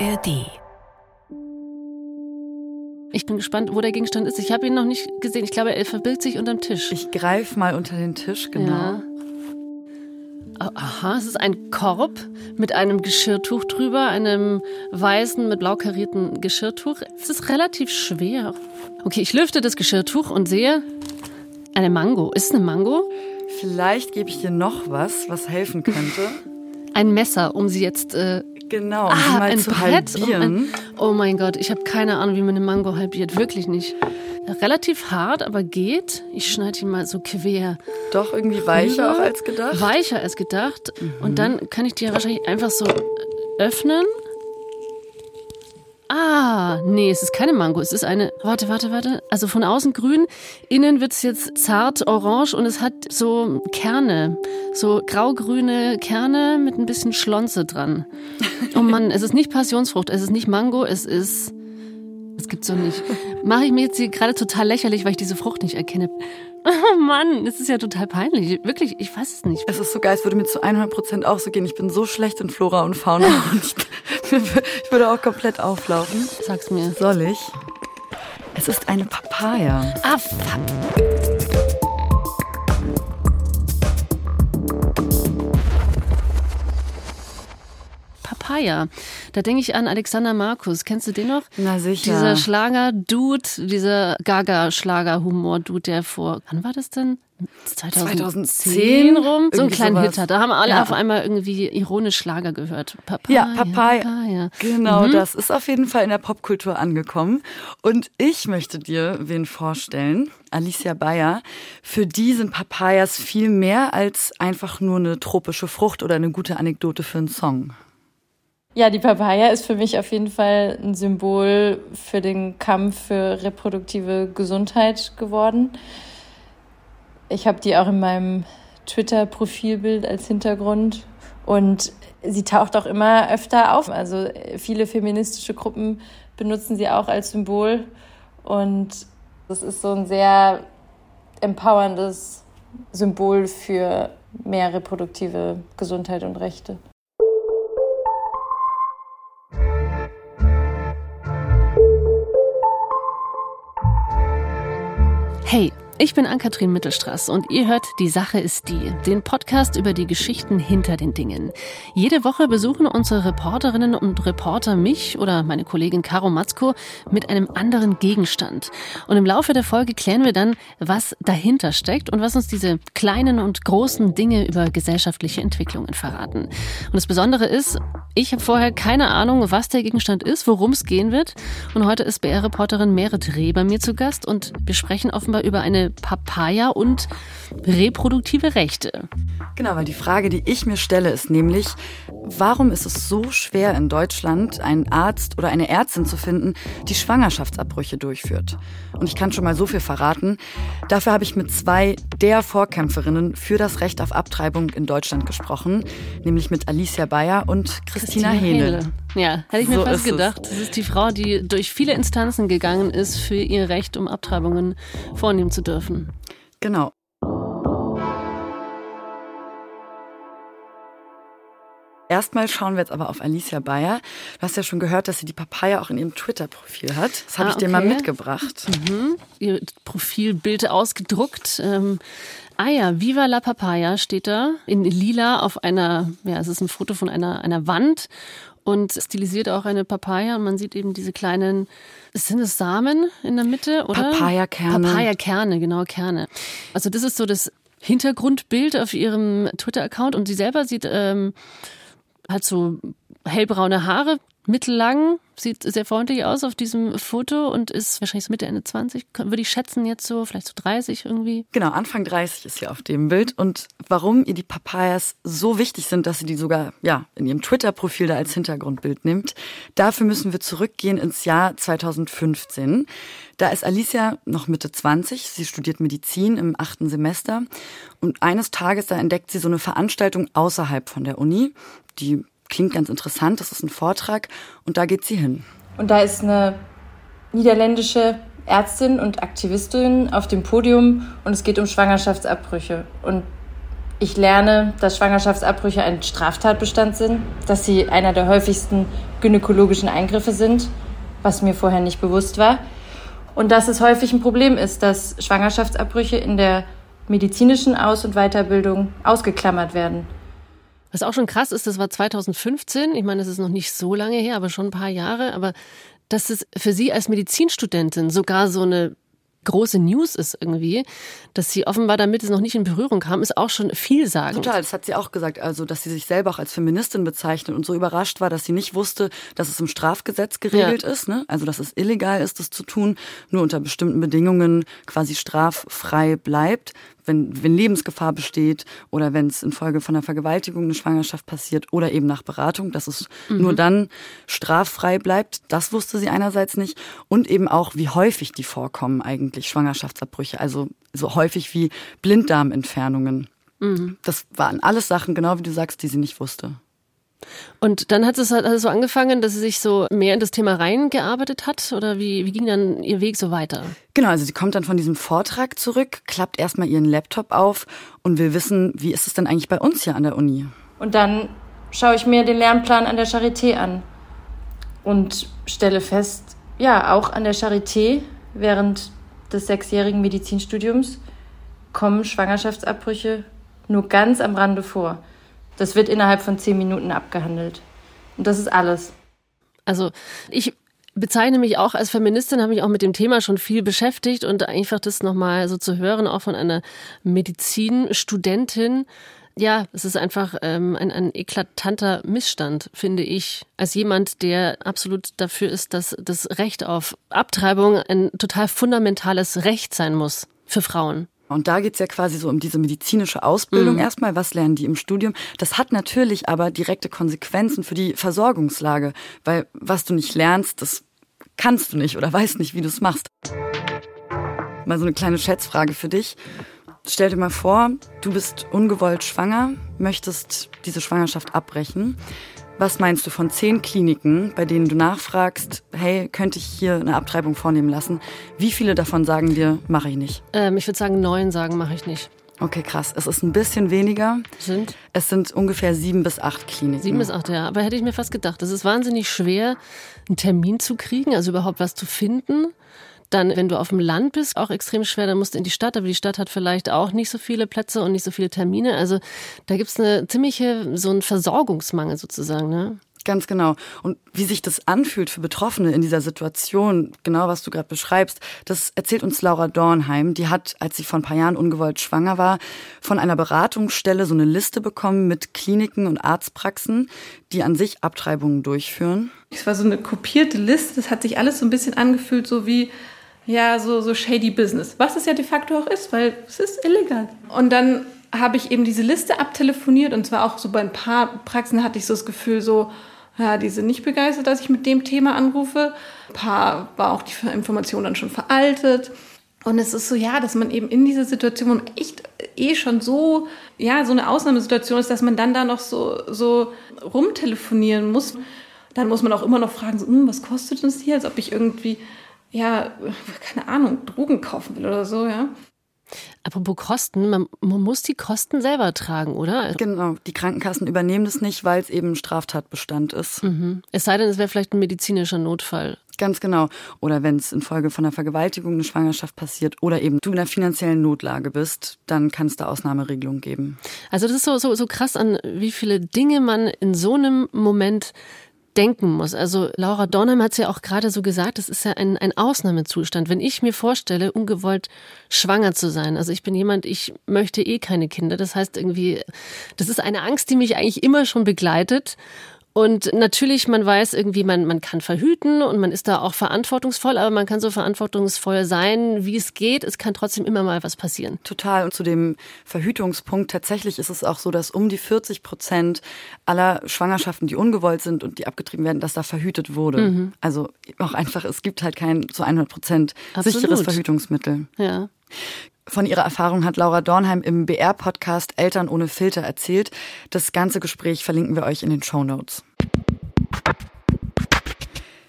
ARD. Ich bin gespannt, wo der Gegenstand ist. Ich habe ihn noch nicht gesehen. Ich glaube, er verbirgt sich unterm Tisch. Ich greife mal unter den Tisch, genau. Ja. Aha, es ist ein Korb mit einem Geschirrtuch drüber, einem weißen mit blau karierten Geschirrtuch. Es ist relativ schwer. Okay, ich lüfte das Geschirrtuch und sehe eine Mango. Ist es eine Mango? Vielleicht gebe ich dir noch was, was helfen könnte. Ein Messer, um sie jetzt äh, Genau, um ah, mal ein zu Brett. um halbieren. ein, oh mein Gott, ich habe keine Ahnung, wie man eine Mango halbiert. Wirklich nicht. Relativ hart, aber geht. Ich schneide ihn mal so quer. Doch irgendwie weicher auch als gedacht. Weicher als gedacht. Und dann kann ich die ja wahrscheinlich einfach so öffnen. Ah, nee, es ist keine Mango. Es ist eine. Warte, warte, warte. Also von außen grün, innen wird es jetzt zart orange und es hat so Kerne. So graugrüne Kerne mit ein bisschen Schlonze dran. Oh Mann, es ist nicht Passionsfrucht, es ist nicht Mango, es ist. Das gibt's so nicht. Mache ich mir jetzt hier gerade total lächerlich, weil ich diese Frucht nicht erkenne. Oh Mann, das ist ja total peinlich. Wirklich, ich weiß es nicht. Es ist so geil, es würde mir zu 100% auch so gehen. Ich bin so schlecht in Flora und Fauna und ich, ich würde auch komplett auflaufen. Sag's mir. Soll ich? Es ist eine Papaya. Ah, fuck. Papaya. Da denke ich an Alexander Markus. Kennst du den noch? Na sicher. Dieser Schlager-Dude, dieser Gaga-Schlager-Humor-Dude, der vor, wann war das denn? 2010, 2010 rum, so einen irgendwie kleinen sowas. Hit hat. Da haben alle Ja. auf einmal irgendwie ironisch Schlager gehört. Papaya, Ja, Papaya. Papaya. Genau, Mhm. das ist auf jeden Fall in der Popkultur angekommen. Und ich möchte dir wen vorstellen, Alicia Bayer. Für die sind Papayas viel mehr als einfach nur eine tropische Frucht oder eine gute Anekdote für einen Song. Ja, die Papaya ist für mich auf jeden Fall ein Symbol für den Kampf für reproduktive Gesundheit geworden. Ich habe die auch in meinem Twitter-Profilbild als Hintergrund und sie taucht auch immer öfter auf. Also viele feministische Gruppen benutzen sie auch als Symbol und das ist so ein sehr empowerndes Symbol für mehr reproduktive Gesundheit und Rechte. Hey, ich bin Ann-Kathrin Mittelstraß und ihr hört Die Sache ist die, den Podcast über die Geschichten hinter den Dingen. Jede Woche besuchen unsere Reporterinnen und Reporter mich oder meine Kollegin Caro Matzko mit einem anderen Gegenstand. Und im Laufe der Folge klären wir dann, was dahinter steckt und was uns diese kleinen und großen Dinge über gesellschaftliche Entwicklungen verraten. Und das Besondere ist, ich habe vorher keine Ahnung, was der Gegenstand ist, worum es gehen wird. Und heute ist BR-Reporterin Merit Reh bei mir zu Gast und wir sprechen offenbar über eine Papaya und reproduktive Rechte. Genau, weil die Frage, die ich mir stelle, ist nämlich, warum ist es so schwer in Deutschland, einen Arzt oder eine Ärztin zu finden, die Schwangerschaftsabbrüche durchführt? Und ich kann schon mal so viel verraten. Dafür habe ich mit zwei der Vorkämpferinnen für das Recht auf Abtreibung in Deutschland gesprochen, nämlich mit Alicia Bayer und Christina, Hähnel. Ja, hätte ich mir So fast ist es. gedacht. Das ist die Frau, die durch viele Instanzen gegangen ist für ihr Recht, um Abtreibungen vornehmen zu dürfen. Genau. Erstmal schauen wir jetzt aber auf Alicia Bayer. Du hast ja schon gehört, dass sie die Papaya auch in ihrem Twitter-Profil hat. Das habe Ah, ich dir mal mitgebracht. Ihr Profilbild ausgedruckt. Ähm, ah ja, Viva la Papaya steht da in lila auf einer, ja, es ist ein Foto von einer, einer Wand und stilisiert auch eine Papaya. Und man sieht eben diese kleinen, sind es Samen in der Mitte, oder? Papayakerne. Papayakerne, genau, Kerne. Also das ist so das Hintergrundbild auf ihrem Twitter-Account und sie selber sieht ähm, hat so hellbraune Haare, mittellang, sieht sehr freundlich aus auf diesem Foto und ist wahrscheinlich so Mitte, Ende 20, würde ich schätzen jetzt so, vielleicht so 30 irgendwie. Genau, Anfang 30 ist sie auf dem Bild. Und warum ihr die Papayas so wichtig sind, dass sie die sogar ja, in ihrem Twitter-Profil da als Hintergrundbild nimmt, dafür müssen wir zurückgehen ins Jahr 2015. Da ist Alicia noch Mitte 20. Sie studiert Medizin im achten Semester. Und eines Tages, da entdeckt sie so eine Veranstaltung außerhalb von der Uni. Die klingt ganz interessant. Das ist ein Vortrag. Und da geht sie hin. Und da ist eine niederländische Ärztin und Aktivistin auf dem Podium und es geht um Schwangerschaftsabbrüche. Und Ich lerne, dass Schwangerschaftsabbrüche ein Straftatbestand sind, dass sie einer der häufigsten gynäkologischen Eingriffe sind, was mir vorher nicht bewusst war. Und dass es häufig ein Problem ist, dass Schwangerschaftsabbrüche in der medizinischen Aus- und Weiterbildung ausgeklammert werden. Was auch schon krass ist, das war 2015. Ich meine, das ist noch nicht so lange her, aber schon ein paar Jahre. Aber dass es für Sie als Medizinstudentin sogar so eine große News ist irgendwie, dass sie offenbar damit es noch nicht in Berührung kam, ist auch schon vielsagend. Total, das hat sie auch gesagt, also dass sie sich selber auch als Feministin bezeichnet und so überrascht war, dass sie nicht wusste, dass es im Strafgesetz geregelt ja. ist, ne? also dass es illegal ist, das zu tun, nur unter bestimmten Bedingungen quasi straffrei bleibt wenn, wenn Lebensgefahr besteht oder wenn es infolge von einer Vergewaltigung eine Schwangerschaft passiert oder eben nach Beratung, dass es mhm. nur dann straffrei bleibt. Das wusste sie einerseits nicht. Und eben auch, wie häufig die vorkommen eigentlich, Schwangerschaftsabbrüche. Also so häufig wie Blinddarmentfernungen. Mhm. Das waren alles Sachen, genau wie du sagst, die sie nicht wusste. Und dann hat es, hat es so angefangen, dass sie sich so mehr in das Thema reingearbeitet hat? Oder wie, wie ging dann ihr Weg so weiter? Genau, also sie kommt dann von diesem Vortrag zurück, klappt erstmal ihren Laptop auf und will wissen, wie ist es denn eigentlich bei uns hier an der Uni? Und dann schaue ich mir den Lernplan an der Charité an und stelle fest, ja, auch an der Charité während des sechsjährigen Medizinstudiums kommen Schwangerschaftsabbrüche nur ganz am Rande vor. Das wird innerhalb von zehn Minuten abgehandelt. Und das ist alles. Also ich bezeichne mich auch als Feministin, habe mich auch mit dem Thema schon viel beschäftigt und einfach das nochmal so zu hören, auch von einer Medizinstudentin. Ja, es ist einfach ähm, ein, ein eklatanter Missstand, finde ich, als jemand, der absolut dafür ist, dass das Recht auf Abtreibung ein total fundamentales Recht sein muss für Frauen. Und da geht's ja quasi so um diese medizinische Ausbildung mhm. erstmal. Was lernen die im Studium? Das hat natürlich aber direkte Konsequenzen für die Versorgungslage, weil was du nicht lernst, das kannst du nicht oder weißt nicht, wie du es machst. Mal so eine kleine Schätzfrage für dich. Stell dir mal vor, du bist ungewollt schwanger, möchtest diese Schwangerschaft abbrechen. Was meinst du von zehn Kliniken, bei denen du nachfragst, hey, könnte ich hier eine Abtreibung vornehmen lassen? Wie viele davon sagen dir, mache ich nicht? Ähm, ich würde sagen, neun sagen, mache ich nicht. Okay, krass. Es ist ein bisschen weniger. Sind? Es sind ungefähr sieben bis acht Kliniken. Sieben bis acht, ja. Aber hätte ich mir fast gedacht. Es ist wahnsinnig schwer, einen Termin zu kriegen, also überhaupt was zu finden. Dann, wenn du auf dem Land bist, auch extrem schwer, dann musst du in die Stadt, aber die Stadt hat vielleicht auch nicht so viele Plätze und nicht so viele Termine. Also da gibt es eine ziemliche, so einen Versorgungsmangel sozusagen, ne? Ganz genau. Und wie sich das anfühlt für Betroffene in dieser Situation, genau was du gerade beschreibst, das erzählt uns Laura Dornheim. Die hat, als sie vor ein paar Jahren ungewollt schwanger war, von einer Beratungsstelle so eine Liste bekommen mit Kliniken und Arztpraxen, die an sich Abtreibungen durchführen. Es war so eine kopierte Liste. Das hat sich alles so ein bisschen angefühlt, so wie ja, so, so shady Business. Was es ja de facto auch ist, weil es ist illegal. Und dann habe ich eben diese Liste abtelefoniert und zwar auch so bei ein paar Praxen hatte ich so das Gefühl, so, ja, die sind nicht begeistert, dass ich mit dem Thema anrufe. Ein paar war auch die Information dann schon veraltet. Und es ist so, ja, dass man eben in dieser Situation echt eh schon so, ja, so eine Ausnahmesituation ist, dass man dann da noch so, so rumtelefonieren muss. Dann muss man auch immer noch fragen, so, hm, was kostet das hier? Als ob ich irgendwie ja, keine Ahnung, Drogen kaufen will oder so, ja. Apropos Kosten, man, man, muss die Kosten selber tragen, oder? Genau, die Krankenkassen übernehmen das nicht, weil es eben Straftatbestand ist. Mhm. Es sei denn, es wäre vielleicht ein medizinischer Notfall. Ganz genau. Oder wenn es infolge von einer Vergewaltigung eine Schwangerschaft passiert oder eben du in einer finanziellen Notlage bist, dann kann es da Ausnahmeregelungen geben. Also das ist so, so, so krass an, wie viele Dinge man in so einem Moment denken muss. Also Laura Dornheim hat es ja auch gerade so gesagt, es ist ja ein, ein Ausnahmezustand. Wenn ich mir vorstelle, ungewollt schwanger zu sein, also ich bin jemand, ich möchte eh keine Kinder. Das heißt irgendwie, das ist eine Angst, die mich eigentlich immer schon begleitet. Und natürlich, man weiß irgendwie, man, man kann verhüten und man ist da auch verantwortungsvoll, aber man kann so verantwortungsvoll sein, wie es geht. Es kann trotzdem immer mal was passieren. Total. Und zu dem Verhütungspunkt, tatsächlich ist es auch so, dass um die 40 Prozent aller Schwangerschaften, die ungewollt sind und die abgetrieben werden, dass da verhütet wurde. Mhm. Also auch einfach, es gibt halt kein zu 100 Prozent sicheres Verhütungsmittel. Ja. Von ihrer Erfahrung hat Laura Dornheim im BR-Podcast Eltern ohne Filter erzählt. Das ganze Gespräch verlinken wir euch in den Show Notes.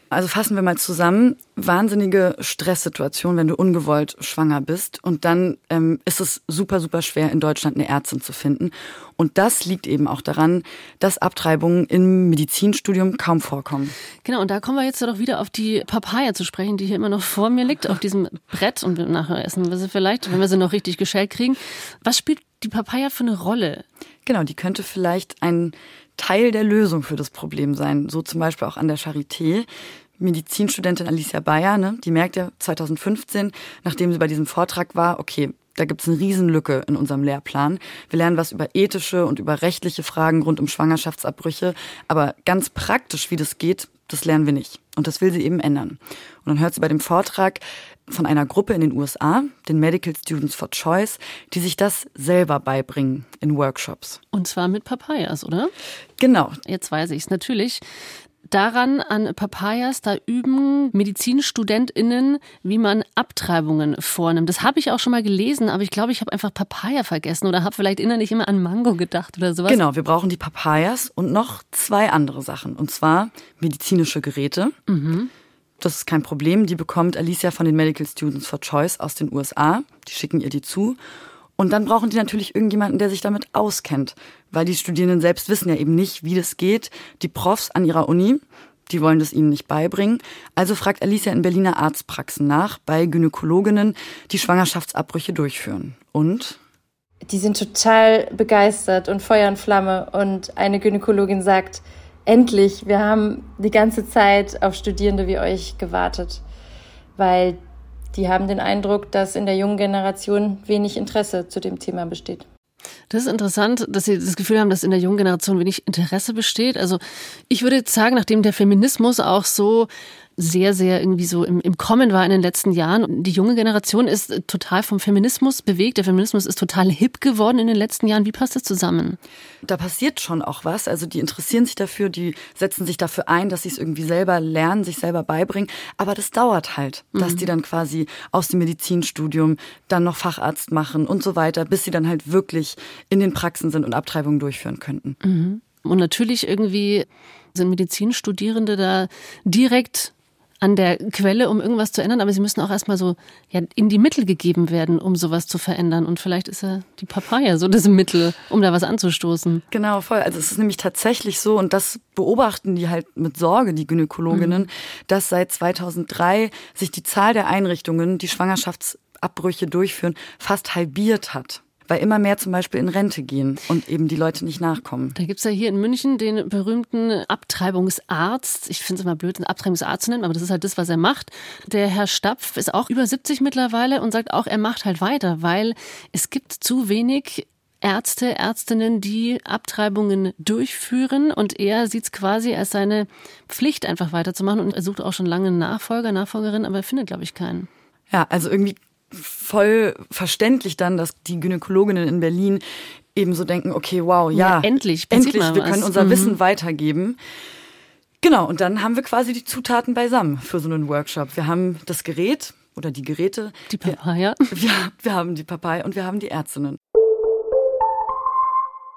Also fassen wir mal zusammen. Wahnsinnige Stresssituation, wenn du ungewollt schwanger bist. Und dann ähm, ist es super, super schwer, in Deutschland eine Ärztin zu finden. Und das liegt eben auch daran, dass Abtreibungen im Medizinstudium kaum vorkommen. Genau, und da kommen wir jetzt doch wieder auf die Papaya zu sprechen, die hier immer noch vor mir liegt, auf diesem Brett. Und nachher essen wir sie vielleicht, wenn wir sie noch richtig geschält kriegen. Was spielt die Papaya für eine Rolle? Genau, die könnte vielleicht ein Teil der Lösung für das Problem sein. So zum Beispiel auch an der Charité. Medizinstudentin Alicia Bayer, ne, die merkt ja 2015, nachdem sie bei diesem Vortrag war, okay, da gibt es eine Riesenlücke in unserem Lehrplan. Wir lernen was über ethische und über rechtliche Fragen rund um Schwangerschaftsabbrüche, aber ganz praktisch, wie das geht, das lernen wir nicht. Und das will sie eben ändern. Und dann hört sie bei dem Vortrag von einer Gruppe in den USA, den Medical Students for Choice, die sich das selber beibringen in Workshops. Und zwar mit Papayas, oder? Genau. Jetzt weiß ich es natürlich daran an Papayas, da üben MedizinstudentInnen, wie man Abtreibungen vornimmt. Das habe ich auch schon mal gelesen, aber ich glaube, ich habe einfach Papaya vergessen oder habe vielleicht innerlich immer an Mango gedacht oder sowas. Genau, wir brauchen die Papayas und noch zwei andere Sachen. Und zwar medizinische Geräte. Mhm. Das ist kein Problem. Die bekommt Alicia von den Medical Students for Choice aus den USA. Die schicken ihr die zu. Und dann brauchen die natürlich irgendjemanden, der sich damit auskennt, weil die Studierenden selbst wissen ja eben nicht, wie das geht. Die Profs an ihrer Uni, die wollen das ihnen nicht beibringen. Also fragt Alicia in Berliner Arztpraxen nach bei Gynäkologinnen, die Schwangerschaftsabbrüche durchführen. Und? Die sind total begeistert und Feuer und Flamme. Und eine Gynäkologin sagt, endlich, wir haben die ganze Zeit auf Studierende wie euch gewartet, weil die haben den Eindruck, dass in der jungen Generation wenig Interesse zu dem Thema besteht. Das ist interessant, dass Sie das Gefühl haben, dass in der jungen Generation wenig Interesse besteht. Also ich würde sagen, nachdem der Feminismus auch so sehr, sehr irgendwie so im, im Kommen war in den letzten Jahren. Die junge Generation ist total vom Feminismus bewegt. Der Feminismus ist total hip geworden in den letzten Jahren. Wie passt das zusammen? Da passiert schon auch was. Also die interessieren sich dafür, die setzen sich dafür ein, dass sie es irgendwie selber lernen, sich selber beibringen. Aber das dauert halt, dass mhm. die dann quasi aus dem Medizinstudium dann noch Facharzt machen und so weiter, bis sie dann halt wirklich in den Praxen sind und Abtreibungen durchführen könnten. Mhm. Und natürlich irgendwie sind Medizinstudierende da direkt an der Quelle, um irgendwas zu ändern, aber sie müssen auch erstmal so ja, in die Mittel gegeben werden, um sowas zu verändern. Und vielleicht ist ja die Papaya so das Mittel, um da was anzustoßen. Genau, voll. Also es ist nämlich tatsächlich so, und das beobachten die halt mit Sorge, die Gynäkologinnen, mhm. dass seit 2003 sich die Zahl der Einrichtungen, die Schwangerschaftsabbrüche durchführen, fast halbiert hat weil immer mehr zum Beispiel in Rente gehen und eben die Leute nicht nachkommen. Da gibt's ja hier in München den berühmten Abtreibungsarzt. Ich finde es immer blöd, einen Abtreibungsarzt zu nennen, aber das ist halt das, was er macht. Der Herr Stapf ist auch über 70 mittlerweile und sagt auch, er macht halt weiter, weil es gibt zu wenig Ärzte, Ärztinnen, die Abtreibungen durchführen und er sieht es quasi als seine Pflicht, einfach weiterzumachen und er sucht auch schon lange einen Nachfolger, Nachfolgerin, aber er findet, glaube ich, keinen. Ja, also irgendwie voll verständlich dann, dass die Gynäkologinnen in Berlin eben so denken, okay, wow, ja, ja endlich, endlich, wir können unser mhm. Wissen weitergeben. Genau, und dann haben wir quasi die Zutaten beisammen für so einen Workshop. Wir haben das Gerät oder die Geräte. Die Papaya. Wir, wir, wir haben die Papaya und wir haben die Ärztinnen.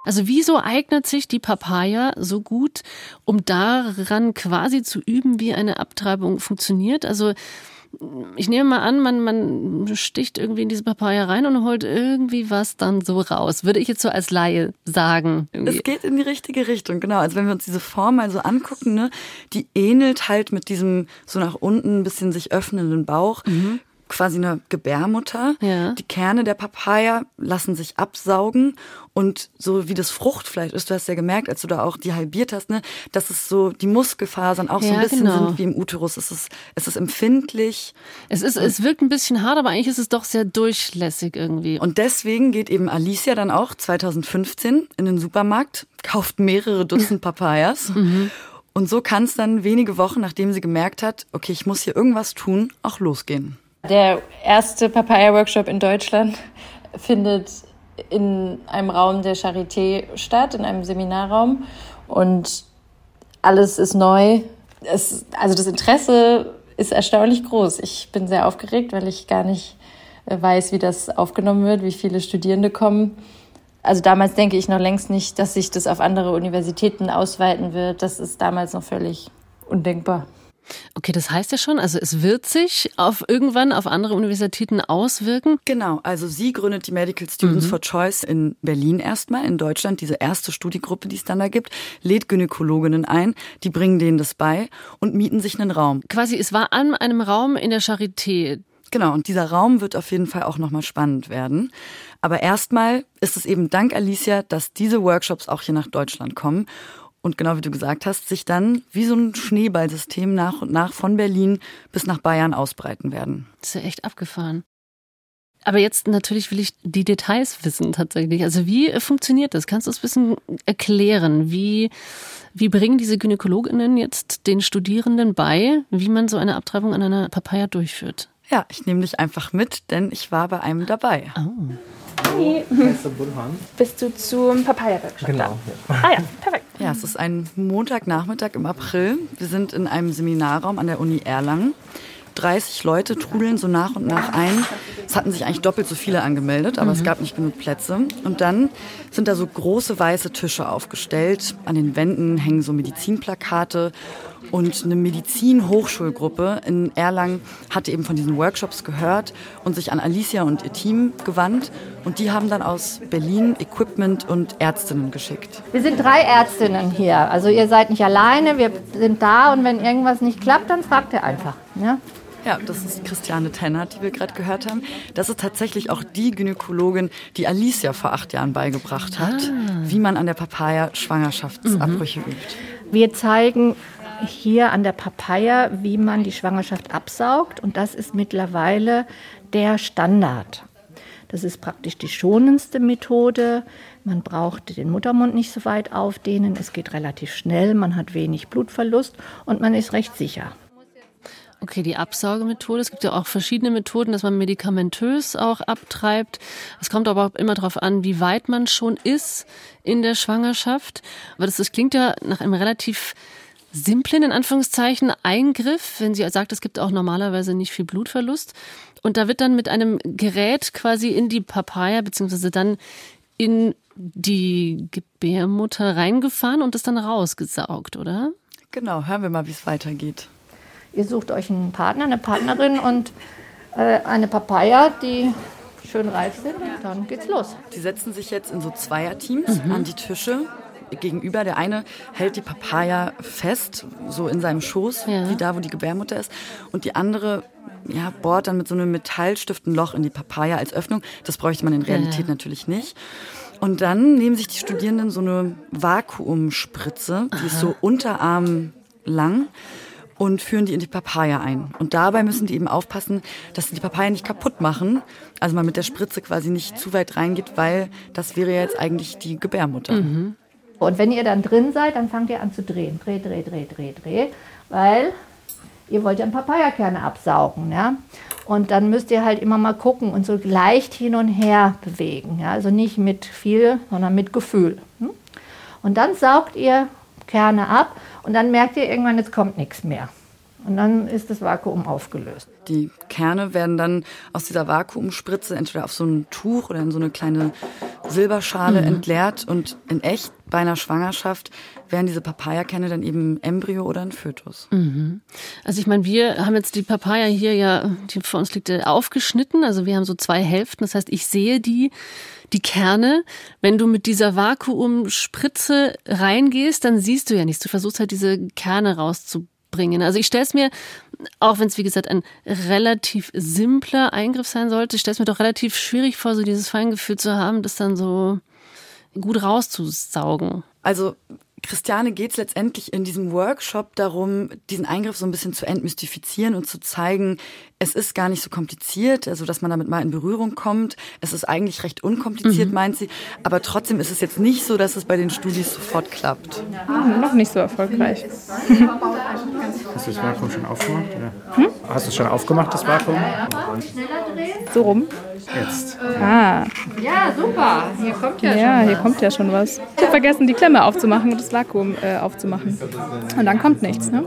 Also wieso eignet sich die Papaya so gut, um daran quasi zu üben, wie eine Abtreibung funktioniert? Also ich nehme mal an, man, man sticht irgendwie in diese Papaya rein und holt irgendwie was dann so raus. Würde ich jetzt so als Laie sagen. Irgendwie. Es geht in die richtige Richtung, genau. Also wenn wir uns diese Form mal so angucken, ne, die ähnelt halt mit diesem so nach unten ein bisschen sich öffnenden Bauch. Mhm quasi eine Gebärmutter. Ja. Die Kerne der Papaya lassen sich absaugen und so wie das Fruchtfleisch ist, du hast ja gemerkt, als du da auch die halbiert hast, ne, dass es so die Muskelfasern auch ja, so ein bisschen genau. sind wie im Uterus. Es ist, es ist empfindlich. Es ist, es wirkt ein bisschen hart, aber eigentlich ist es doch sehr durchlässig irgendwie. Und deswegen geht eben Alicia dann auch 2015 in den Supermarkt, kauft mehrere Dutzend Papayas. mhm. Und so kann es dann wenige Wochen, nachdem sie gemerkt hat, okay, ich muss hier irgendwas tun, auch losgehen. Der erste Papaya-Workshop in Deutschland findet in einem Raum der Charité statt, in einem Seminarraum. Und alles ist neu. Es, also das Interesse ist erstaunlich groß. Ich bin sehr aufgeregt, weil ich gar nicht äh, weiß, wie das aufgenommen wird, wie viele Studierende kommen. Also damals denke ich noch längst nicht, dass sich das auf andere Universitäten ausweiten wird. Das ist damals noch völlig undenkbar. Okay, das heißt ja schon, also es wird sich auf irgendwann auf andere Universitäten auswirken. Genau, also sie gründet die Medical Students mhm. for Choice in Berlin erstmal, in Deutschland, diese erste Studiegruppe, die es dann da gibt, lädt Gynäkologinnen ein, die bringen denen das bei und mieten sich einen Raum. Quasi, es war an einem Raum in der Charité. Genau, und dieser Raum wird auf jeden Fall auch nochmal spannend werden. Aber erstmal ist es eben dank Alicia, dass diese Workshops auch hier nach Deutschland kommen und genau wie du gesagt hast, sich dann wie so ein Schneeballsystem nach und nach von Berlin bis nach Bayern ausbreiten werden. Das ist ja echt abgefahren. Aber jetzt natürlich will ich die Details wissen tatsächlich. Also wie funktioniert das? Kannst du es ein bisschen erklären? Wie, wie bringen diese Gynäkologinnen jetzt den Studierenden bei, wie man so eine Abtreibung an einer Papaya durchführt? Ja, ich nehme dich einfach mit, denn ich war bei einem dabei. Oh. Hi. Bist du zum Papaya-Workshop? Genau. Ja. Ah ja, perfekt. Ja, es ist ein Montagnachmittag im April. Wir sind in einem Seminarraum an der Uni Erlangen. 30 Leute trudeln so nach und nach ein. Es hatten sich eigentlich doppelt so viele angemeldet, aber mhm. es gab nicht genug Plätze. Und dann sind da so große weiße Tische aufgestellt. An den Wänden hängen so Medizinplakate und eine Medizin-Hochschulgruppe in Erlangen hatte eben von diesen Workshops gehört und sich an Alicia und ihr Team gewandt. Und die haben dann aus Berlin Equipment und Ärztinnen geschickt. Wir sind drei Ärztinnen hier. Also ihr seid nicht alleine, wir sind da und wenn irgendwas nicht klappt, dann fragt ihr einfach. Ja? Ja, das ist Christiane Tenner, die wir gerade gehört haben. Das ist tatsächlich auch die Gynäkologin, die Alicia vor acht Jahren beigebracht hat, ah. wie man an der Papaya Schwangerschaftsabbrüche mhm. übt. Wir zeigen hier an der Papaya, wie man die Schwangerschaft absaugt. Und das ist mittlerweile der Standard. Das ist praktisch die schonendste Methode. Man braucht den Muttermund nicht so weit aufdehnen. Es geht relativ schnell. Man hat wenig Blutverlust und man ist recht sicher. Okay, die Absaugemethode. Es gibt ja auch verschiedene Methoden, dass man medikamentös auch abtreibt. Es kommt aber auch immer darauf an, wie weit man schon ist in der Schwangerschaft. Aber das, das klingt ja nach einem relativ simplen, in Anführungszeichen, Eingriff, wenn sie sagt, es gibt auch normalerweise nicht viel Blutverlust. Und da wird dann mit einem Gerät quasi in die Papaya, beziehungsweise dann in die Gebärmutter reingefahren und das dann rausgesaugt, oder? Genau, hören wir mal, wie es weitergeht. Ihr sucht euch einen Partner, eine Partnerin und äh, eine Papaya, die schön reif sind und dann geht's los. Die setzen sich jetzt in so Zweierteams mhm. an die Tische gegenüber. Der eine hält die Papaya fest, so in seinem Schoß, ja. wie da, wo die Gebärmutter ist. Und die andere ja, bohrt dann mit so einem Metallstift ein Loch in die Papaya als Öffnung. Das bräuchte man in Realität ja. natürlich nicht. Und dann nehmen sich die Studierenden so eine Vakuumspritze, die Aha. ist so unterarmlang und führen die in die Papaya ein. Und dabei müssen die eben aufpassen, dass sie die Papaya nicht kaputt machen. Also man mit der Spritze quasi nicht zu weit reingeht, weil das wäre jetzt eigentlich die Gebärmutter. Mhm. Und wenn ihr dann drin seid, dann fangt ihr an zu drehen. Dreh, dreh, dreh, dreh, dreh. Weil ihr wollt ja Papayakerne absaugen. Ja? Und dann müsst ihr halt immer mal gucken und so leicht hin und her bewegen. Ja? Also nicht mit viel, sondern mit Gefühl. Hm? Und dann saugt ihr Kerne ab und dann merkt ihr irgendwann, jetzt kommt nichts mehr. Und dann ist das Vakuum aufgelöst. Die Kerne werden dann aus dieser Vakuumspritze entweder auf so ein Tuch oder in so eine kleine Silberschale mhm. entleert. Und in echt bei einer Schwangerschaft wären diese Papayakerne dann eben Embryo oder ein Fötus. Mhm. Also ich meine, wir haben jetzt die Papaya hier ja, die vor uns liegt, aufgeschnitten. Also wir haben so zwei Hälften. Das heißt, ich sehe die die Kerne. Wenn du mit dieser Vakuumspritze reingehst, dann siehst du ja nichts. Du versuchst halt diese Kerne rauszubringen bringen. Also ich stelle es mir, auch wenn es wie gesagt ein relativ simpler Eingriff sein sollte, ich stelle es mir doch relativ schwierig vor, so dieses Feingefühl zu haben, das dann so gut rauszusaugen. Also Christiane geht es letztendlich in diesem Workshop darum, diesen Eingriff so ein bisschen zu entmystifizieren und zu zeigen, es ist gar nicht so kompliziert, also dass man damit mal in Berührung kommt. Es ist eigentlich recht unkompliziert, mhm. meint sie. Aber trotzdem ist es jetzt nicht so, dass es bei den Studis sofort klappt. Mhm, noch nicht so erfolgreich. Hast du das Vakuum schon aufgemacht? Hm? Hast du es schon aufgemacht, das Vakuum? So rum. Jetzt. Ah. Ja, super. Hier kommt ja, ja schon hier was. kommt ja schon was. Ich habe vergessen, die Klemme aufzumachen das Vakuum äh, aufzumachen. Und dann kommt nichts. Ne?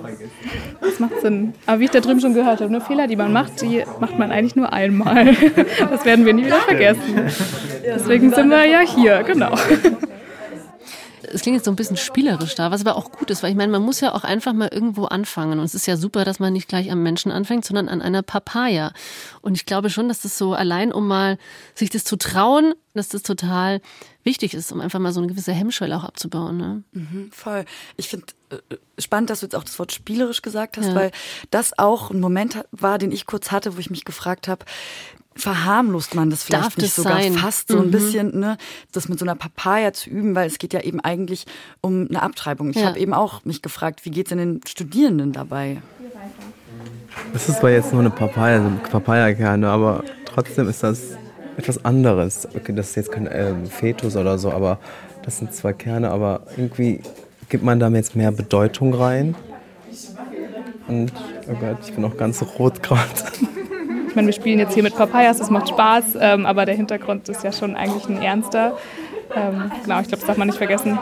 Das macht Sinn. Aber wie ich da drüben schon gehört habe, nur Fehler, die man macht, die macht man eigentlich nur einmal. Das werden wir nie wieder vergessen. Deswegen sind wir ja hier, genau. Es klingt jetzt so ein bisschen spielerisch da, was aber auch gut ist, weil ich meine, man muss ja auch einfach mal irgendwo anfangen. Und es ist ja super, dass man nicht gleich am Menschen anfängt, sondern an einer Papaya. Und ich glaube schon, dass das so allein, um mal sich das zu trauen, dass das total wichtig ist, um einfach mal so eine gewisse Hemmschwelle auch abzubauen. Ne? Mhm, voll. Ich finde äh, spannend, dass du jetzt auch das Wort spielerisch gesagt hast, ja. weil das auch ein Moment war, den ich kurz hatte, wo ich mich gefragt habe, verharmlost man das vielleicht Darf nicht das sogar sein? fast so ein Mhm. bisschen, ne, das mit so einer Papaya zu üben, weil es geht ja eben eigentlich um eine Abtreibung. Ich Ja. habe eben auch mich gefragt, wie geht's denn den Studierenden dabei? Es ist zwar jetzt nur eine Papaya, also Papayakerne, aber trotzdem ist das etwas anderes. Okay, das ist jetzt kein ähm, Fetus oder so, aber das sind zwei Kerne, aber irgendwie gibt man da jetzt mehr Bedeutung rein. Und, oh Gott, ich bin auch ganz rot gerade. Ich meine, wir spielen jetzt hier mit Papayas, es macht Spaß, ähm, aber der Hintergrund ist ja schon eigentlich ein ernster. Ähm, genau, ich glaube, das darf man nicht vergessen.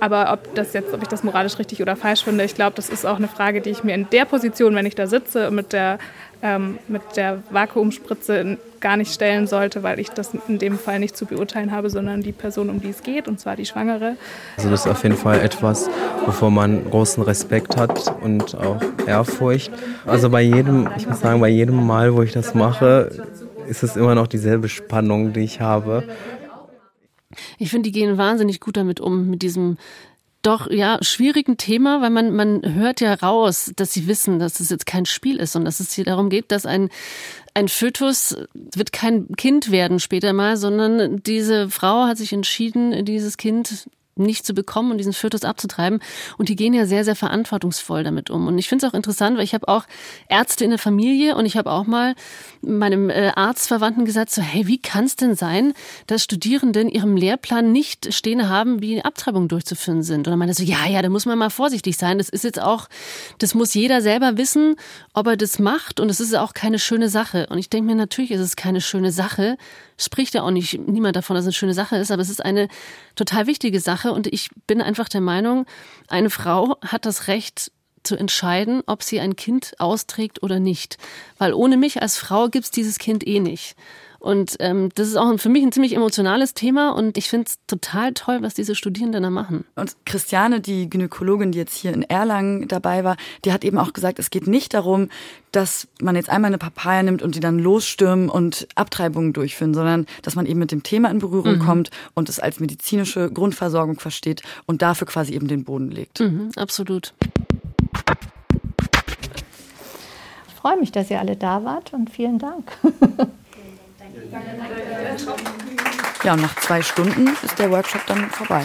Aber ob das jetzt, ob ich das moralisch richtig oder falsch finde, ich glaube, das ist auch eine Frage, die ich mir in der Position, wenn ich da sitze, mit der, ähm, mit der Vakuumspritze gar nicht stellen sollte, weil ich das in dem Fall nicht zu beurteilen habe, sondern die Person, um die es geht, und zwar die Schwangere. Also das ist auf jeden Fall etwas, wovor man großen Respekt hat und auch Ehrfurcht. Also bei jedem, ich muss sagen, bei jedem Mal, wo ich das mache, ist es immer noch dieselbe Spannung, die ich habe. Ich finde, die gehen wahnsinnig gut damit um, mit diesem doch ja schwierigen Thema, weil man man hört ja raus, dass sie wissen, dass es jetzt kein Spiel ist und dass es hier darum geht, dass ein ein Fötus wird kein Kind werden später mal, sondern diese Frau hat sich entschieden, dieses Kind nicht zu bekommen und diesen Fötus abzutreiben. Und die gehen ja sehr, sehr verantwortungsvoll damit um. Und ich finde es auch interessant, weil ich habe auch Ärzte in der Familie und ich habe auch mal meinem äh, Arztverwandten gesagt, so, hey, wie kann es denn sein, dass Studierende in ihrem Lehrplan nicht stehen haben, wie Abtreibungen durchzuführen sind? Und dann meinte so, ja, ja, da muss man mal vorsichtig sein. Das ist jetzt auch, das muss jeder selber wissen, ob er das macht. Und es ist auch keine schöne Sache. Und ich denke mir, natürlich ist es keine schöne Sache. Spricht ja auch nicht niemand davon, dass es eine schöne Sache ist, aber es ist eine total wichtige Sache. Und ich bin einfach der Meinung, eine Frau hat das Recht, zu entscheiden, ob sie ein Kind austrägt oder nicht. Weil ohne mich als Frau gibt's dieses Kind eh nicht. Und ähm, das ist auch für mich ein ziemlich emotionales Thema und ich finde es total toll, was diese Studierenden da machen. Und Christiane, die Gynäkologin, die jetzt hier in Erlangen dabei war, die hat eben auch gesagt, es geht nicht darum, dass man jetzt einmal eine Papaya nimmt und die dann losstürmen und Abtreibungen durchführen, sondern dass man eben mit dem Thema in Berührung Mhm. kommt und es als medizinische Grundversorgung versteht und dafür quasi eben den Boden legt. Mhm, absolut. Ich freue mich, dass ihr alle da wart und vielen Dank. Ja, und nach zwei Stunden ist der Workshop dann vorbei.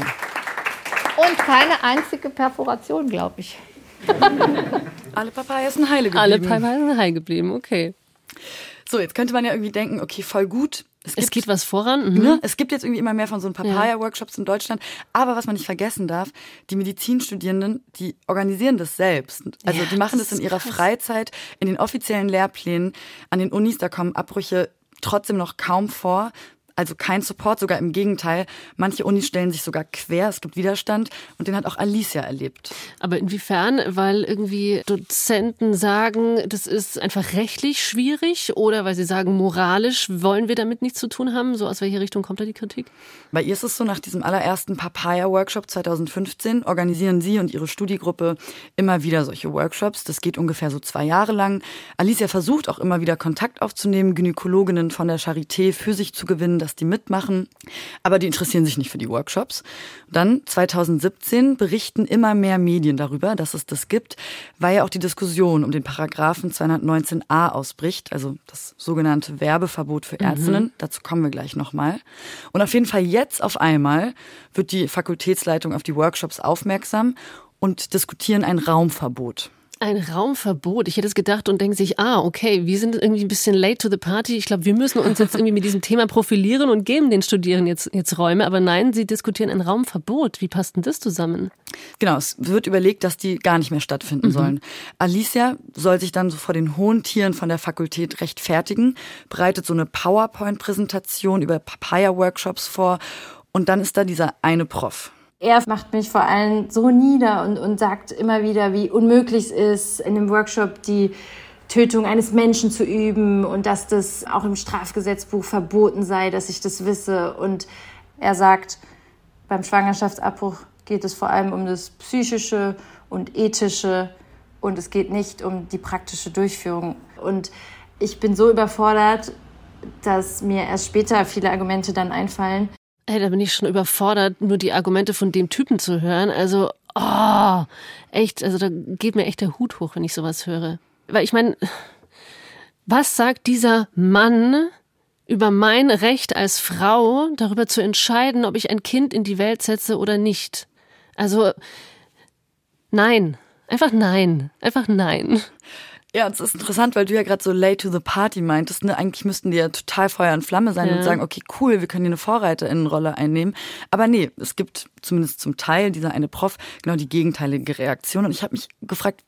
Und keine einzige Perforation, glaube ich. Alle Papayas sind heile geblieben. Alle Papayas sind heil geblieben, okay. So, jetzt könnte man ja irgendwie denken, okay, voll gut. Es geht was voran. Mhm. Ne? Es gibt jetzt irgendwie immer mehr von so Papaya-Workshops in Deutschland. Aber was man nicht vergessen darf, die Medizinstudierenden, die organisieren das selbst. Also Ja, die machen das das in ihrer krass. Freizeit, in den offiziellen Lehrplänen. An den Unis, da kommen Abbrüche trotzdem noch kaum vor. Also kein Support, sogar im Gegenteil. Manche Unis stellen sich sogar quer, es gibt Widerstand. Und den hat auch Alicia erlebt. Aber inwiefern? Weil irgendwie Dozenten sagen, das ist einfach rechtlich schwierig oder weil sie sagen, moralisch wollen wir damit nichts zu tun haben? So aus welcher Richtung kommt da die Kritik? Bei ihr ist es so, nach diesem allerersten Papaya-Workshop 2015 organisieren sie und ihre Studiegruppe immer wieder solche Workshops. Das geht ungefähr so zwei Jahre lang. Alicia versucht auch immer wieder Kontakt aufzunehmen, Gynäkologinnen von der Charité für sich zu gewinnen, dass die mitmachen. Aber die interessieren sich nicht für die Workshops. Dann 2017 berichten immer mehr Medien darüber, dass es das gibt, weil ja auch die Diskussion um den Paragraphen 219a ausbricht, also das sogenannte Werbeverbot für Ärztinnen. Dazu kommen wir gleich nochmal. Und auf jeden Fall jetzt auf einmal wird die Fakultätsleitung auf die Workshops aufmerksam und diskutieren ein Raumverbot. Ein Raumverbot. Ich hätte es gedacht und denke sich, ah, okay, wir sind irgendwie ein bisschen late to the party. Ich glaube, wir müssen uns jetzt irgendwie mit diesem Thema profilieren und geben den Studierenden jetzt, jetzt Räume. Aber nein, sie diskutieren ein Raumverbot. Wie passt denn das zusammen? Genau, es wird überlegt, dass die gar nicht mehr stattfinden sollen. Alicia soll sich dann so vor den hohen Tieren von der Fakultät rechtfertigen, bereitet so eine PowerPoint-Präsentation über Papaya-Workshops vor und dann ist da dieser eine Prof. Er macht mich vor allem so nieder und, und sagt immer wieder, wie unmöglich es ist, in einem Workshop die Tötung eines Menschen zu üben und dass das auch im Strafgesetzbuch verboten sei, dass ich das wisse. Und er sagt, beim Schwangerschaftsabbruch geht es vor allem um das Psychische und Ethische und es geht nicht um die praktische Durchführung. Und ich bin so überfordert, dass mir erst später viele Argumente dann einfallen. Ey, da bin ich schon überfordert, nur die Argumente von dem Typen zu hören. Also, oh, echt, also da geht mir echt der Hut hoch, wenn ich sowas höre. Weil ich meine, was sagt dieser Mann über mein Recht als Frau, darüber zu entscheiden, ob ich ein Kind in die Welt setze oder nicht? Also, nein. Einfach nein. Einfach nein. Ja, es ist interessant, weil du ja gerade so late to the party meintest. Ne? Eigentlich müssten die ja total Feuer und Flamme sein ja. und sagen, okay, cool, wir können hier eine Vorreiterinnenrolle einnehmen. Aber nee, es gibt zumindest zum Teil dieser eine Prof genau die gegenteilige Reaktion. Und ich habe mich gefragt,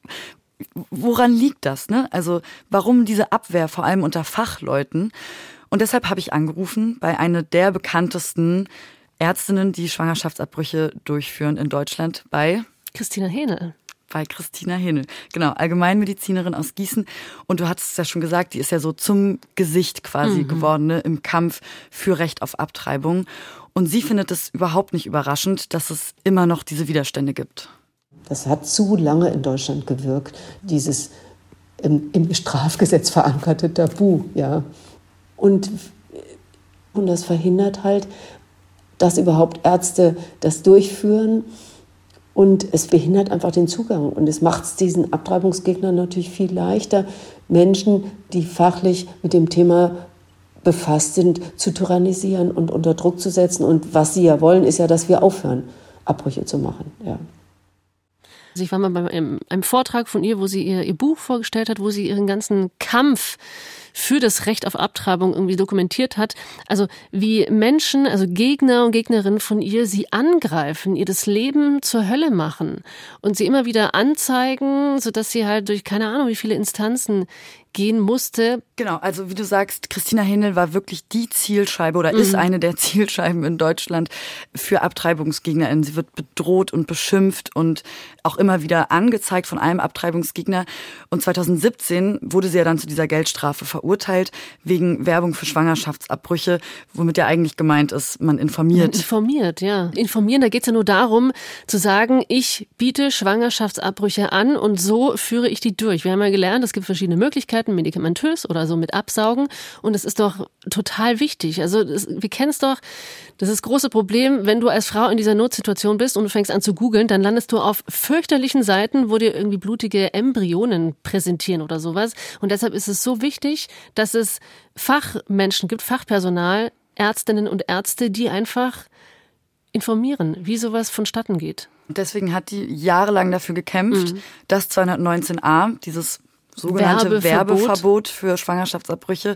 woran liegt das? Ne? Also warum diese Abwehr, vor allem unter Fachleuten? Und deshalb habe ich angerufen bei einer der bekanntesten Ärztinnen, die Schwangerschaftsabbrüche durchführen in Deutschland, bei Christina Hähne bei Christina Hinnel. Genau, Allgemeinmedizinerin aus Gießen. Und du hattest es ja schon gesagt, die ist ja so zum Gesicht quasi mhm. geworden ne, im Kampf für Recht auf Abtreibung. Und sie findet es überhaupt nicht überraschend, dass es immer noch diese Widerstände gibt. Das hat zu lange in Deutschland gewirkt, dieses im, im Strafgesetz verankerte Tabu. Ja. Und, und das verhindert halt, dass überhaupt Ärzte das durchführen und es behindert einfach den Zugang. Und es macht es diesen Abtreibungsgegnern natürlich viel leichter, Menschen, die fachlich mit dem Thema befasst sind, zu tyrannisieren und unter Druck zu setzen. Und was sie ja wollen, ist ja, dass wir aufhören, Abbrüche zu machen. Ja. Also ich war mal bei einem, Vortrag von ihr, wo sie ihr, ihr Buch vorgestellt hat, wo sie ihren ganzen Kampf für das Recht auf Abtreibung irgendwie dokumentiert hat. Also wie Menschen, also Gegner und Gegnerinnen von ihr sie angreifen, ihr das Leben zur Hölle machen und sie immer wieder anzeigen, sodass sie halt durch keine Ahnung wie viele Instanzen gehen musste. Genau, also wie du sagst, Christina Händel war wirklich die Zielscheibe oder mhm. ist eine der Zielscheiben in Deutschland für AbtreibungsgegnerInnen. Sie wird bedroht und beschimpft und auch immer wieder angezeigt von einem Abtreibungsgegner. Und 2017 wurde sie ja dann zu dieser Geldstrafe verurteilt wegen Werbung für Schwangerschaftsabbrüche, womit ja eigentlich gemeint ist, man informiert. Informiert, ja. Informieren, da geht es ja nur darum, zu sagen, ich biete Schwangerschaftsabbrüche an und so führe ich die durch. Wir haben ja gelernt, es gibt verschiedene Möglichkeiten. Möglichkeiten, medikamentös oder so mit Absaugen. Und es ist doch total wichtig. Also das, wir kennen es doch, das ist das große Problem, wenn du als Frau in dieser Notsituation bist und du fängst an zu googeln, dann landest du auf fürchterlichen Seiten, wo dir irgendwie blutige Embryonen präsentieren oder sowas. Und deshalb ist es so wichtig, dass es Fachmenschen gibt, Fachpersonal, Ärztinnen und Ärzte, die einfach informieren, wie sowas vonstatten geht. Deswegen hat die jahrelang dafür gekämpft, mhm. dass 219a, dieses sogenannte Werbeverbot. Werbeverbot für Schwangerschaftsabbrüche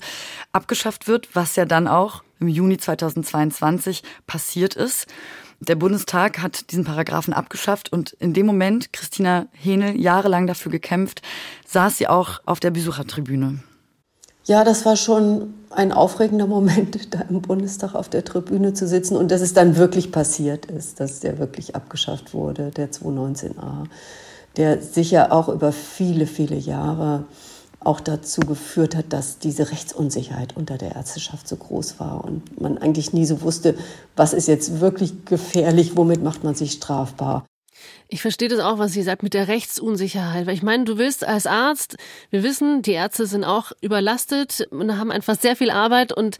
abgeschafft wird, was ja dann auch im Juni 2022 passiert ist. Der Bundestag hat diesen Paragraphen abgeschafft und in dem Moment, Christina Henel jahrelang dafür gekämpft, saß sie auch auf der Besuchertribüne. Ja, das war schon ein aufregender Moment, da im Bundestag auf der Tribüne zu sitzen und dass es dann wirklich passiert ist, dass der wirklich abgeschafft wurde, der 219a der sicher auch über viele, viele Jahre auch dazu geführt hat, dass diese Rechtsunsicherheit unter der Ärzteschaft so groß war und man eigentlich nie so wusste, was ist jetzt wirklich gefährlich, womit macht man sich strafbar. Ich verstehe das auch, was sie sagt mit der Rechtsunsicherheit. Weil ich meine, du willst als Arzt, wir wissen, die Ärzte sind auch überlastet und haben einfach sehr viel Arbeit und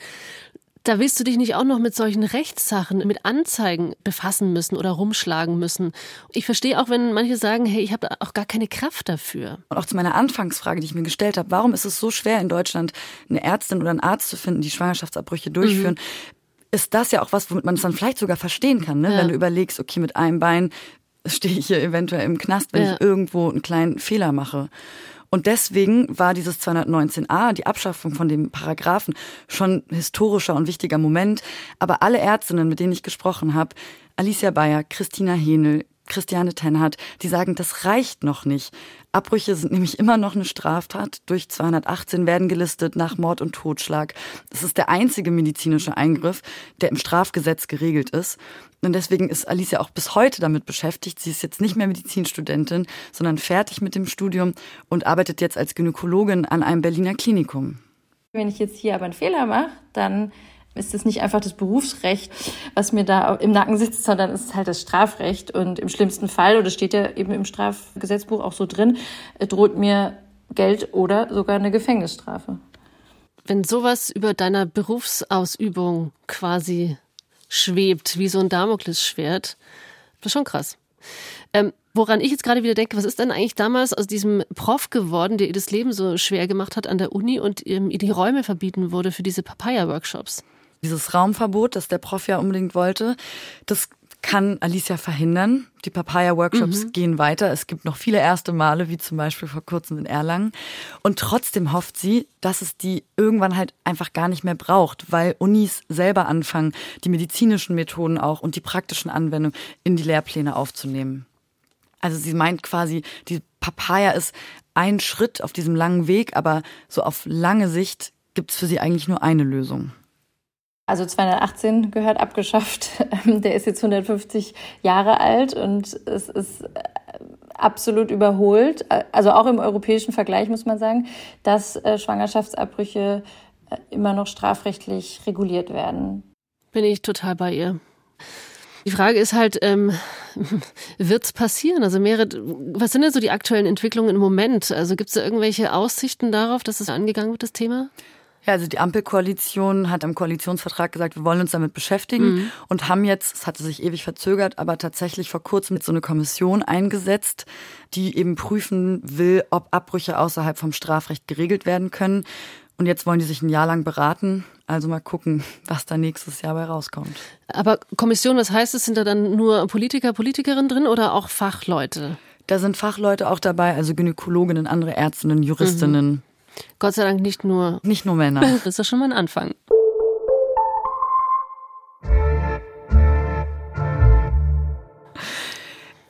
da willst du dich nicht auch noch mit solchen Rechtssachen, mit Anzeigen befassen müssen oder rumschlagen müssen. Ich verstehe auch, wenn manche sagen, hey, ich habe auch gar keine Kraft dafür. Und auch zu meiner Anfangsfrage, die ich mir gestellt habe, warum ist es so schwer in Deutschland, eine Ärztin oder einen Arzt zu finden, die Schwangerschaftsabbrüche durchführen? Mhm. Ist das ja auch was, womit man es dann vielleicht sogar verstehen kann, ne? Ja. wenn du überlegst, okay, mit einem Bein stehe ich hier eventuell im Knast, wenn ja. ich irgendwo einen kleinen Fehler mache. Und deswegen war dieses 219a, die Abschaffung von dem Paragraphen, schon historischer und wichtiger Moment. Aber alle Ärztinnen, mit denen ich gesprochen habe, Alicia Bayer, Christina Henel, Christiane Tenhardt, die sagen, das reicht noch nicht. Abbrüche sind nämlich immer noch eine Straftat. Durch 218 werden gelistet nach Mord und Totschlag. Das ist der einzige medizinische Eingriff, der im Strafgesetz geregelt ist. Und deswegen ist Alicia auch bis heute damit beschäftigt. Sie ist jetzt nicht mehr Medizinstudentin, sondern fertig mit dem Studium und arbeitet jetzt als Gynäkologin an einem Berliner Klinikum. Wenn ich jetzt hier aber einen Fehler mache, dann ist es nicht einfach das Berufsrecht, was mir da im Nacken sitzt, sondern es ist halt das Strafrecht. Und im schlimmsten Fall, oder steht ja eben im Strafgesetzbuch auch so drin, droht mir Geld oder sogar eine Gefängnisstrafe. Wenn sowas über deiner Berufsausübung quasi schwebt, wie so ein Damoklesschwert, das ist schon krass. Ähm, woran ich jetzt gerade wieder denke, was ist denn eigentlich damals aus diesem Prof geworden, der ihr das Leben so schwer gemacht hat an der Uni und ihr die Räume verbieten wurde für diese Papaya-Workshops? Dieses Raumverbot, das der Prof ja unbedingt wollte, das kann Alicia verhindern. Die Papaya-Workshops mhm. gehen weiter. Es gibt noch viele erste Male, wie zum Beispiel vor kurzem in Erlangen. Und trotzdem hofft sie, dass es die irgendwann halt einfach gar nicht mehr braucht, weil Unis selber anfangen, die medizinischen Methoden auch und die praktischen Anwendungen in die Lehrpläne aufzunehmen. Also sie meint quasi, die Papaya ist ein Schritt auf diesem langen Weg, aber so auf lange Sicht gibt es für sie eigentlich nur eine Lösung. Also 218 gehört abgeschafft. Der ist jetzt 150 Jahre alt und es ist äh, absolut überholt. Also auch im europäischen Vergleich muss man sagen, dass äh, Schwangerschaftsabbrüche äh, immer noch strafrechtlich reguliert werden. Bin ich total bei ihr. Die Frage ist halt, ähm, wird es passieren? Also Merit, was sind denn so die aktuellen Entwicklungen im Moment? Also gibt es da irgendwelche Aussichten darauf, dass es angegangen wird, das Thema? Ja, also die Ampelkoalition hat im Koalitionsvertrag gesagt, wir wollen uns damit beschäftigen mhm. und haben jetzt, es hatte sich ewig verzögert, aber tatsächlich vor kurzem mit so eine Kommission eingesetzt, die eben prüfen will, ob Abbrüche außerhalb vom Strafrecht geregelt werden können. Und jetzt wollen die sich ein Jahr lang beraten. Also mal gucken, was da nächstes Jahr bei rauskommt. Aber Kommission, was heißt es? Sind da dann nur Politiker, Politikerinnen drin oder auch Fachleute? Da sind Fachleute auch dabei, also Gynäkologinnen, andere Ärztinnen, Juristinnen. Mhm. Gott sei Dank nicht nur. Nicht nur Männer. Das ist schon mal ein Anfang.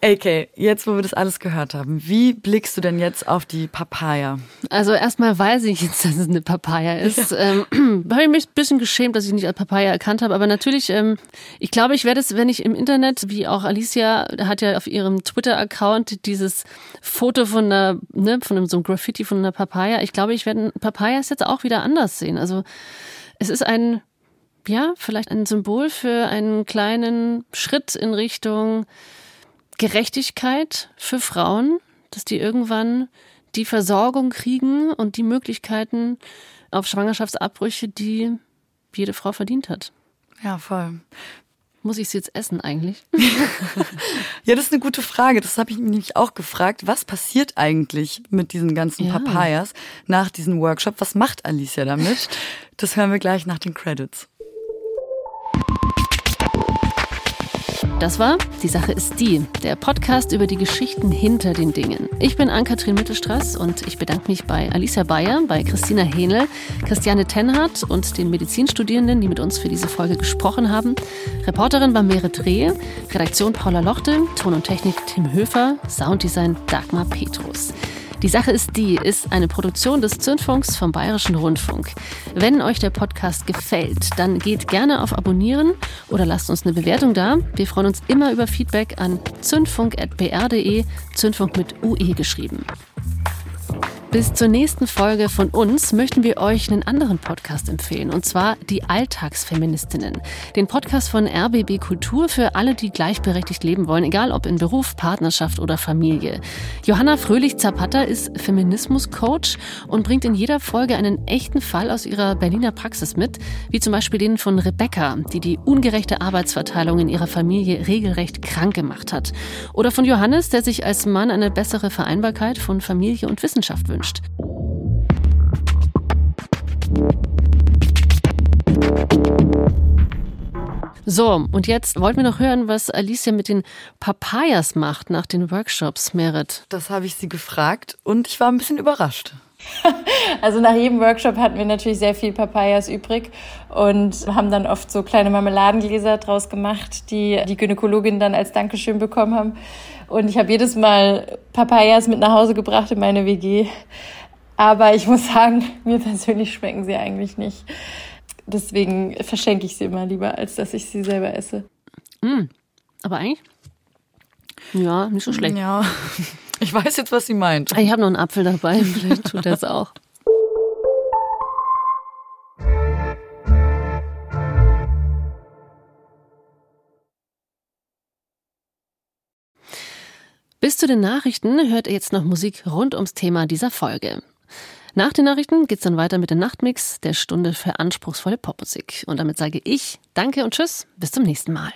AK, jetzt wo wir das alles gehört haben, wie blickst du denn jetzt auf die Papaya? Also erstmal weiß ich jetzt, dass es eine Papaya ist. Ja. Ähm, habe ich mich ein bisschen geschämt, dass ich nicht als Papaya erkannt habe. Aber natürlich, ähm, ich glaube, ich werde es, wenn ich im Internet, wie auch Alicia, hat ja auf ihrem Twitter-Account dieses Foto von einer, ne, von einem, so einem Graffiti von einer Papaya. Ich glaube, ich werde Papayas jetzt auch wieder anders sehen. Also es ist ein, ja, vielleicht ein Symbol für einen kleinen Schritt in Richtung Gerechtigkeit für Frauen, dass die irgendwann die Versorgung kriegen und die Möglichkeiten auf Schwangerschaftsabbrüche, die jede Frau verdient hat. Ja, voll. Muss ich es jetzt essen eigentlich? ja, das ist eine gute Frage. Das habe ich mich nämlich auch gefragt. Was passiert eigentlich mit diesen ganzen ja. Papayas nach diesem Workshop? Was macht Alicia damit? Das hören wir gleich nach den Credits. Das war Die Sache ist die, der Podcast über die Geschichten hinter den Dingen. Ich bin Ann-Kathrin Mittelstraß und ich bedanke mich bei Alicia Bayer, bei Christina Hähnel, Christiane Tenhardt und den Medizinstudierenden, die mit uns für diese Folge gesprochen haben. Reporterin war Merit Reh, Redaktion Paula Lochte, Ton und Technik Tim Höfer, Sounddesign Dagmar Petrus. Die Sache ist die, ist eine Produktion des Zündfunks vom Bayerischen Rundfunk. Wenn euch der Podcast gefällt, dann geht gerne auf Abonnieren oder lasst uns eine Bewertung da. Wir freuen uns immer über Feedback an zündfunk.br.de, Zündfunk mit UE geschrieben. Bis zur nächsten Folge von uns möchten wir euch einen anderen Podcast empfehlen, und zwar die Alltagsfeministinnen. Den Podcast von RBB Kultur für alle, die gleichberechtigt leben wollen, egal ob in Beruf, Partnerschaft oder Familie. Johanna Fröhlich-Zapata ist Feminismus-Coach und bringt in jeder Folge einen echten Fall aus ihrer Berliner Praxis mit, wie zum Beispiel den von Rebecca, die die ungerechte Arbeitsverteilung in ihrer Familie regelrecht krank gemacht hat. Oder von Johannes, der sich als Mann eine bessere Vereinbarkeit von Familie und Wissenschaft wünscht gewünscht. So, und jetzt wollten wir noch hören, was Alicia mit den Papayas macht nach den Workshops, Merit. Das habe ich sie gefragt und ich war ein bisschen überrascht. Also nach jedem Workshop hatten wir natürlich sehr viel Papayas übrig und haben dann oft so kleine Marmeladengläser draus gemacht, die die Gynäkologin dann als Dankeschön bekommen haben. Und ich habe jedes Mal Papayas mit nach Hause gebracht in meine WG. Aber ich muss sagen, mir persönlich schmecken sie eigentlich nicht. Deswegen verschenke ich sie immer lieber, als dass ich sie selber esse. Mm, aber eigentlich, ja, nicht so schlecht. Ja. Ich weiß jetzt, was sie meint. Ich habe noch einen Apfel dabei, vielleicht tut er es auch. Zu den Nachrichten hört ihr jetzt noch Musik rund ums Thema dieser Folge. Nach den Nachrichten geht's dann weiter mit dem Nachtmix der Stunde für anspruchsvolle Popmusik. Und damit sage ich Danke und Tschüss, bis zum nächsten Mal.